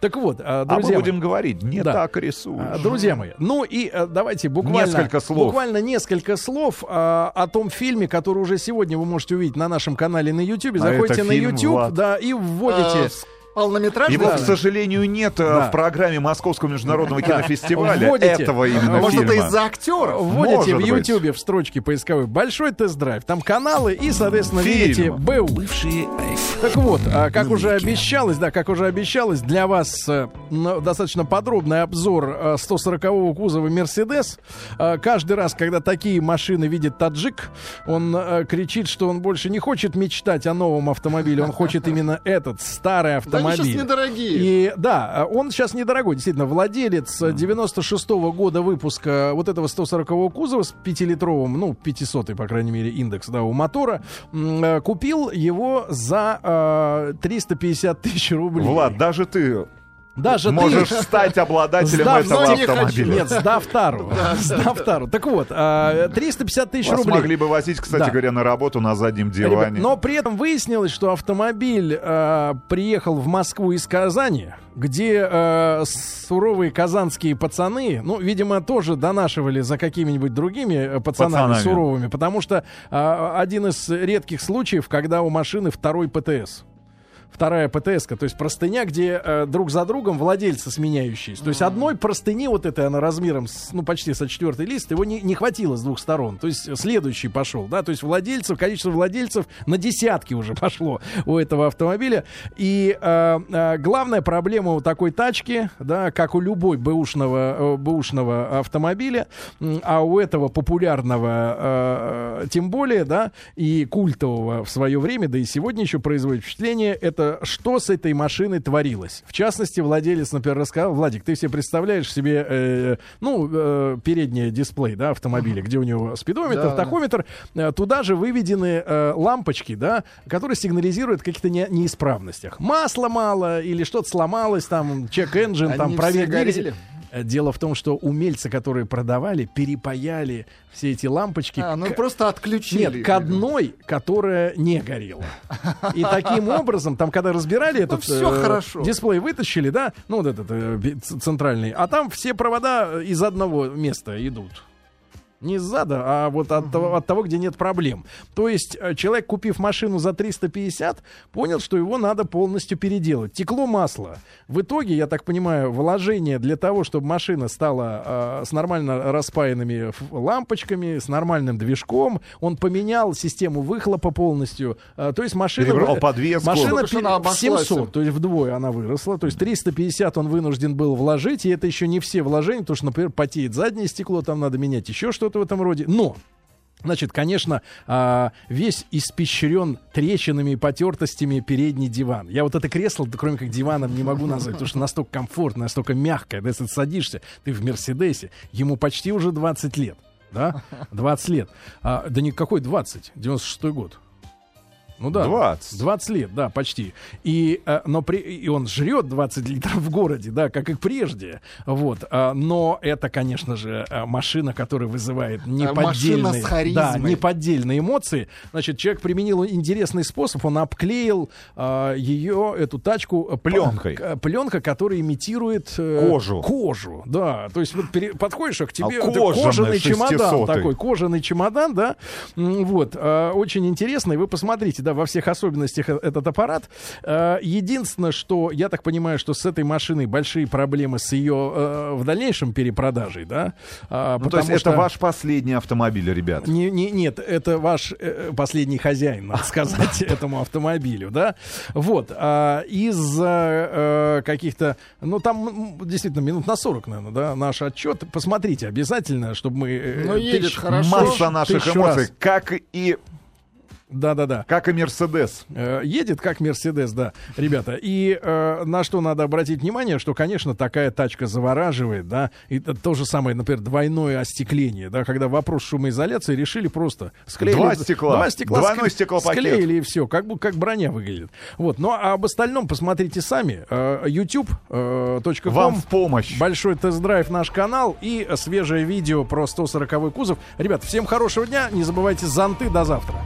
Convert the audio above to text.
Так вот, А друзья мы мои, будем говорить, не Да. так рисуешь. а, Друзья мои, ну и э, давайте буквально Несколько слов. буквально несколько слов а, о том фильме, который уже сегодня вы можете увидеть на нашем канале на YouTube. А Заходите это на фильм, YouTube, Влад. да, и вводите. Полнометражный? Его, Да. к сожалению, нет э, Да. в программе Московского международного кинофестиваля Вводите. этого именно Может, это фильма. из-за актеров? Вводите Может в. YouTube в строчке поисковой большой тест-драйв. Там каналы и, соответственно, Фильм. видите БУ. Бывшие. Так вот, а, как уже обещалось, да, как уже обещалось, для вас э, ну, достаточно подробный обзор э, 140-го кузова Мерседес. Э, Каждый раз, когда такие машины видит таджик, он э, кричит, что он больше не хочет мечтать о новом автомобиле, он хочет именно этот старый Да они сейчас автомобиль. недорогие. И да, он сейчас недорогой, действительно, владелец э, 96-го года выпуска вот этого 140-го кузова с 5-литровым, ну, 500 по крайней мере, индекс, да, у мотора, э, купил его за э, 350 тысяч рублей. Влад, даже ты Даже можешь ты... стать обладателем Сдав- этого но не хочу. автомобиля. Нет, сдав тару. Сдав тару. Так вот, э, 350 тысяч Вас рублей. могли бы возить, кстати Да. говоря, на работу на заднем диване. но при этом выяснилось, что автомобиль э, приехал в Москву из Казани, где э, суровые казанские пацаны, ну, видимо, тоже донашивали за какими-нибудь другими э, пацанами, Пацанами. суровыми, потому что э, один из редких случаев, когда у машины второй ПТС. Вторая птс то есть простыня, где э, друг за другом владельцы сменяющиеся. То есть одной простыни, вот этой она размером, с, ну, почти со четвертый лист, его не, не хватило с двух сторон. То есть следующий пошел, да, то есть владельцев, количество владельцев на десятки уже пошло у этого автомобиля. И э, э, главная проблема у такой тачки, да, как у любой бэушного, э, бэушного автомобиля, а у этого популярного э, тем более, да, и культового в свое время, да и сегодня еще производит впечатление, это что с этой машиной творилось. В частности, владелец, например, рассказал, Владик, ты себе представляешь себе, э, ну, э, передний дисплей, да, автомобиля, где у него спидометр, Да, тахометр, э, туда же выведены э, лампочки, да, которые сигнализируют о каких-то не- неисправностях. Масла мало или что-то сломалось, там, чек-энджин, там? Э, Дело в том, что умельцы, которые продавали, перепаяли все эти лампочки. А, ну к- просто отключили. Нет, к одной, которая не горела. И таким образом, там, когда разбирали этот всё э, хорошо. дисплей, вытащили, да, ну вот этот э, центральный, а там все провода из одного места идут. Не сзада, а вот от, того, от того, где нет проблем. То есть э, человек, купив машину за 350, понял, что его надо полностью переделать. Текло масло. В итоге, я так понимаю, вложение для того, чтобы машина стала э, с нормально распаянными лампочками, с нормальным движком, он поменял систему выхлопа полностью. Э, то есть машина... Перебрал подвеску. Машина в обошлась 700, им. то есть вдвое она выросла. То есть 350 он вынужден был вложить, и это еще не все вложения, потому что, например, потеет заднее стекло, там надо менять еще что-то в этом роде. Но Значит, конечно, а, весь испещрен трещинами и потертостями передний диван. Я вот это кресло, кроме как диваном, не могу назвать, потому что настолько комфортно, настолько мягкое. Да, если ты садишься, ты в Мерседесе, ему почти уже 20 лет. Да? 20 лет. А, да никакой 20, 96 год. Ну да. 20. 20 лет, да, почти. И, э, но при, и он жрет 20 литров в городе, да, как и прежде. Вот. А, но это, конечно же, э, машина, которая вызывает неподдельные, да, неподдельные эмоции. Значит, человек применил интересный способ. Он обклеил ее, эту тачку, э, Пленкой. пленка, которая имитирует э, Кожу. Кожу, да. То есть вот пере- подходишь, а к тебе А кожаный чемодан 600-й. такой, кожаный чемодан, да. Вот. Очень интересно. И вы посмотрите, да, во всех особенностях э- этот аппарат. А, Единственное, что я так понимаю, что с этой машиной большие проблемы с ее э, в дальнейшем перепродажей, да. А, Ну, то есть потому это что- ваш последний автомобиль, ребят. не, не, нет, это ваш э, последний хозяин, надо сказать, этому автомобилю, да. Вот. а, из э, каких-то, ну там действительно минут на 40, наверное, да, наш отчет. Посмотрите обязательно, чтобы мы... э, Ну, едет хорошо. Масса наших эмоций, раз. как и, Да-да-да. как и Мерседес. Э, Едет как Мерседес, да, ребята. И э, на что надо обратить внимание, что, конечно, такая тачка завораживает, да. И это то же самое, например, двойное остекление, да, когда вопрос шумоизоляции решили просто склеили. Два стекла. Два стекла Двойной стеклопакет. Склеили и все, как, бы- как броня выглядит. Вот. Ну, а об остальном посмотрите сами. Э, youtube.com Вам в помощь. Большой тест-драйв наш канал и свежее видео про 140 кузов. Ребят, всем хорошего дня. Не забывайте зонты. До завтра.